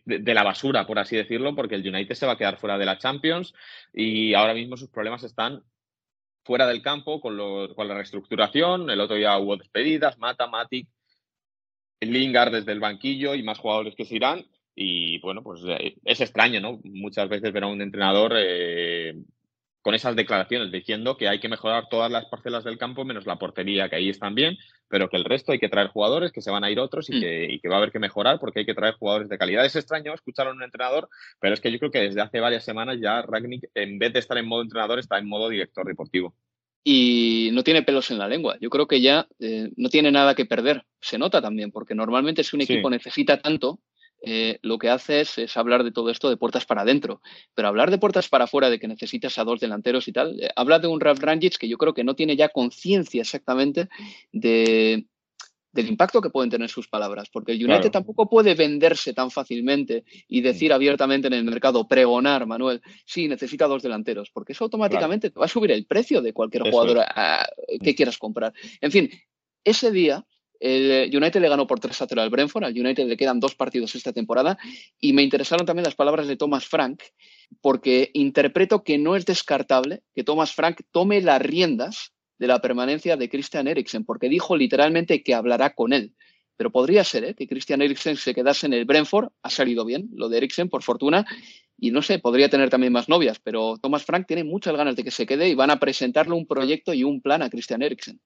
de, la basura, por así decirlo, porque el United se va a quedar fuera de la Champions y ahora mismo sus problemas están fuera del campo con, con la reestructuración. El otro día hubo despedidas, Mata, Matic, Lingard desde el banquillo y más jugadores que se irán. Y bueno, pues eh, es extraño, ¿no? Muchas veces ver a un entrenador eh, con esas declaraciones diciendo que hay que mejorar todas las parcelas del campo menos la portería, que ahí están bien, pero que el resto hay que traer jugadores, que se van a ir otros y, mm. que, va a haber que mejorar porque hay que traer jugadores de calidad. Es extraño escuchar a un entrenador, pero es que yo creo que desde hace varias semanas ya Ragnick, en vez de estar en modo entrenador, está en modo director deportivo. Y no tiene pelos en la lengua. Yo creo que ya eh, no tiene nada que perder. Se nota también, porque normalmente si un equipo necesita tanto, eh, lo que hace es, hablar de todo esto de puertas para adentro. Pero hablar de puertas para afuera, de que necesitas a dos delanteros y tal, eh, habla de un Ralf Rangic que yo creo que no tiene ya conciencia exactamente de, del impacto que pueden tener sus palabras, porque el United tampoco puede venderse tan fácilmente y decir abiertamente en el mercado, pregonar, Manuel, sí, necesita dos delanteros, porque eso automáticamente va a subir el precio de cualquier jugador que quieras comprar. En fin, ese día el United le ganó por 3 a 0 al Brentford. Al United le quedan dos partidos esta temporada. Y me interesaron también las palabras de Thomas Frank, porque interpreto que no es descartable que Thomas Frank tome las riendas de la permanencia de Christian Eriksen, porque dijo literalmente que hablará con él. Pero podría ser ¿eh? que Christian Eriksen se quedase en el Brentford. Ha salido bien lo de Eriksen, por fortuna. Y no sé, podría tener también más novias, pero Thomas Frank tiene muchas ganas de que se quede y van a presentarle un proyecto y un plan a Christian Eriksen.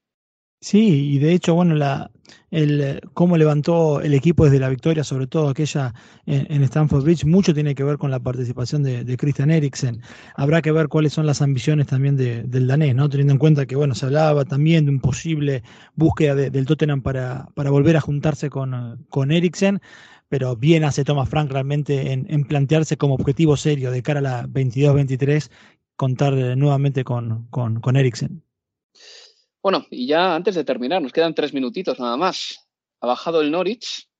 Sí, y de hecho, bueno, la, el, cómo levantó el equipo desde la victoria, sobre todo aquella en, Stanford Bridge, mucho tiene que ver con la participación de, Christian Eriksen. Habrá que ver cuáles son las ambiciones también del danés, ¿no? Teniendo en cuenta que, bueno, se hablaba también de un posible búsqueda del Tottenham para, para volver a juntarse con, con Eriksen pero bien hace Thomas Frank realmente en, en, plantearse como objetivo serio de cara a la 22-23 contar nuevamente con, con, con Eriksen. Bueno, y ya antes de terminar, nos quedan tres minutitos nada más. Ha bajado el Norwich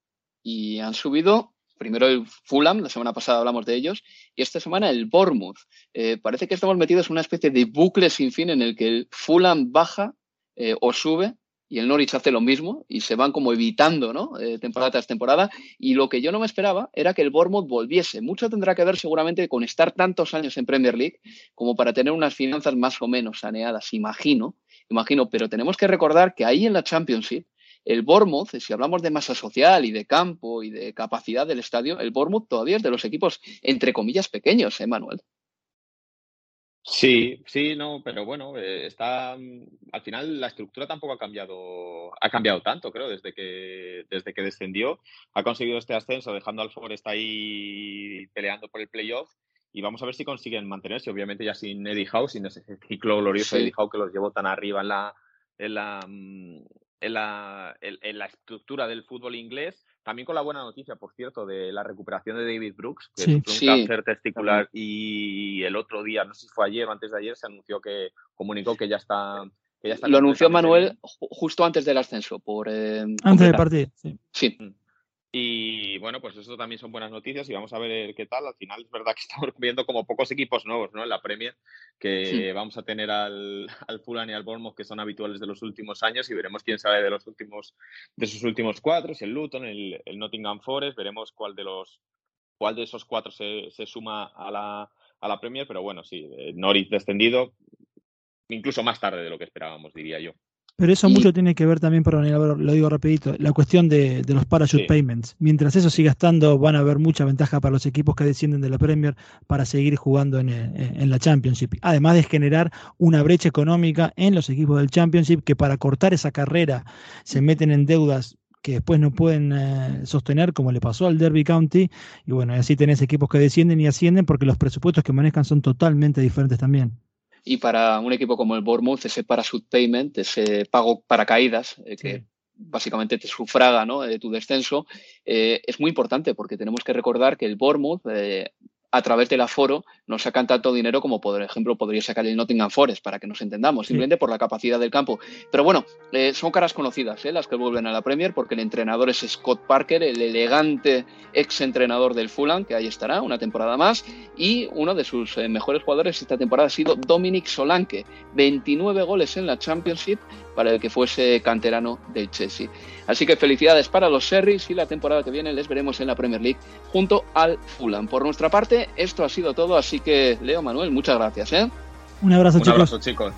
y han subido primero el Fulham, la semana pasada hablamos de ellos, y esta semana el Bournemouth. Eh, parece que estamos metidos en una especie de bucle sin fin en el que el Fulham baja eh, o sube y el Norwich hace lo mismo y se van como evitando, ¿no? Eh, temporada tras temporada. Y lo que yo no me esperaba era que el Bournemouth volviese. Mucho tendrá que ver seguramente con estar tantos años en Premier League como para tener unas finanzas más o menos saneadas, imagino imagino, pero tenemos que recordar que ahí en la Championship, el Bournemouth, si hablamos de masa social y de campo y de capacidad del estadio, el Bournemouth todavía es de los equipos, entre comillas, pequeños, ¿eh, Manuel? Sí, sí, no, pero bueno, eh, está al final la estructura tampoco ha cambiado, ha cambiado tanto, creo, desde que desde que descendió, ha conseguido este ascenso, dejando al Forest ahí peleando por el playoff y vamos a ver si consiguen mantenerse, obviamente ya sin Eddie Howe, sin ese ciclo glorioso de Eddie Howe que los llevó tan arriba en la, en la, mm, en la, en, la estructura del fútbol inglés. También con la buena noticia, por cierto, de la recuperación de David Brooks, que sí. un cáncer testicular y el otro día, no sé si fue ayer o antes de ayer, se anunció que comunicó que ya está que ya está Lo anunció Manuel justo antes del ascenso. Por, eh, antes del partido, sí. sí. Y bueno, pues eso también son buenas noticias y vamos a ver qué tal. Al final es verdad que estamos viendo como pocos equipos nuevos ¿no? en la Premier, que vamos a tener al, al Fulham y al Bournemouth que son habituales de los últimos años y veremos quién sale de los últimos, de sus últimos cuatro, si el Luton, el, el Nottingham Forest, veremos cuál de los cuál de esos cuatro se, se suma a la, a la Premier, pero bueno, sí, Norwich descendido, incluso más tarde de lo que esperábamos, diría yo. Pero eso mucho tiene que ver también, perdón, lo digo rapidito, la cuestión de, los parachute payments. Mientras eso siga estando, van a haber mucha ventaja para los equipos que descienden de la Premier para seguir jugando en, en, la Championship. Además de generar una brecha económica en los equipos del Championship que para cortar esa carrera se meten en deudas que después no pueden eh, sostener, como le pasó al Derby County. Y bueno, así tenés equipos que descienden y ascienden porque los presupuestos que manejan son totalmente diferentes también. Y para un equipo como el Bournemouth, ese parachute payment, ese pago para caídas, eh, que básicamente te sufraga ¿no? de tu descenso, eh, es muy importante porque tenemos que recordar que el Bournemouth a través del aforo no sacan tanto dinero como, por ejemplo, podría sacar el Nottingham Forest, para que nos entendamos, simplemente por la capacidad del campo. Pero bueno, eh, son caras conocidas ¿eh? las que vuelven a la Premier, porque el entrenador es Scott Parker, el elegante ex entrenador del Fulham, que ahí estará una temporada más, y uno de sus eh, mejores jugadores esta temporada ha sido Dominic Solanke, 29 goles en la Championship para el que fuese canterano del Chelsea. Así que felicidades para los Serris y la temporada que viene les veremos en la Premier League junto al Fulham. Por nuestra parte, esto ha sido todo, así que Leo Manuel, muchas gracias. ¿eh? Un abrazo, Un abrazo chicos.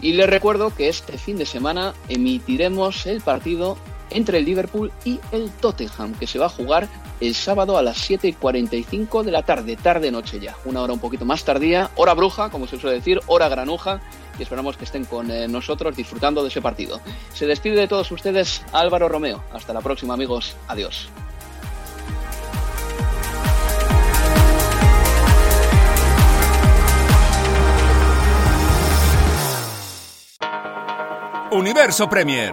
Y les recuerdo que este fin de semana emitiremos el partido entre el Liverpool y el Tottenham, que se va a jugar el sábado a las 7 y 45 de la tarde, tarde-noche ya. Una hora un poquito más tardía, hora bruja, como se suele decir, hora granuja, y esperamos que estén con eh, nosotros disfrutando de ese partido. Se despide de todos ustedes Álvaro Romeo. Hasta la próxima, amigos. Adiós. Universo Premier,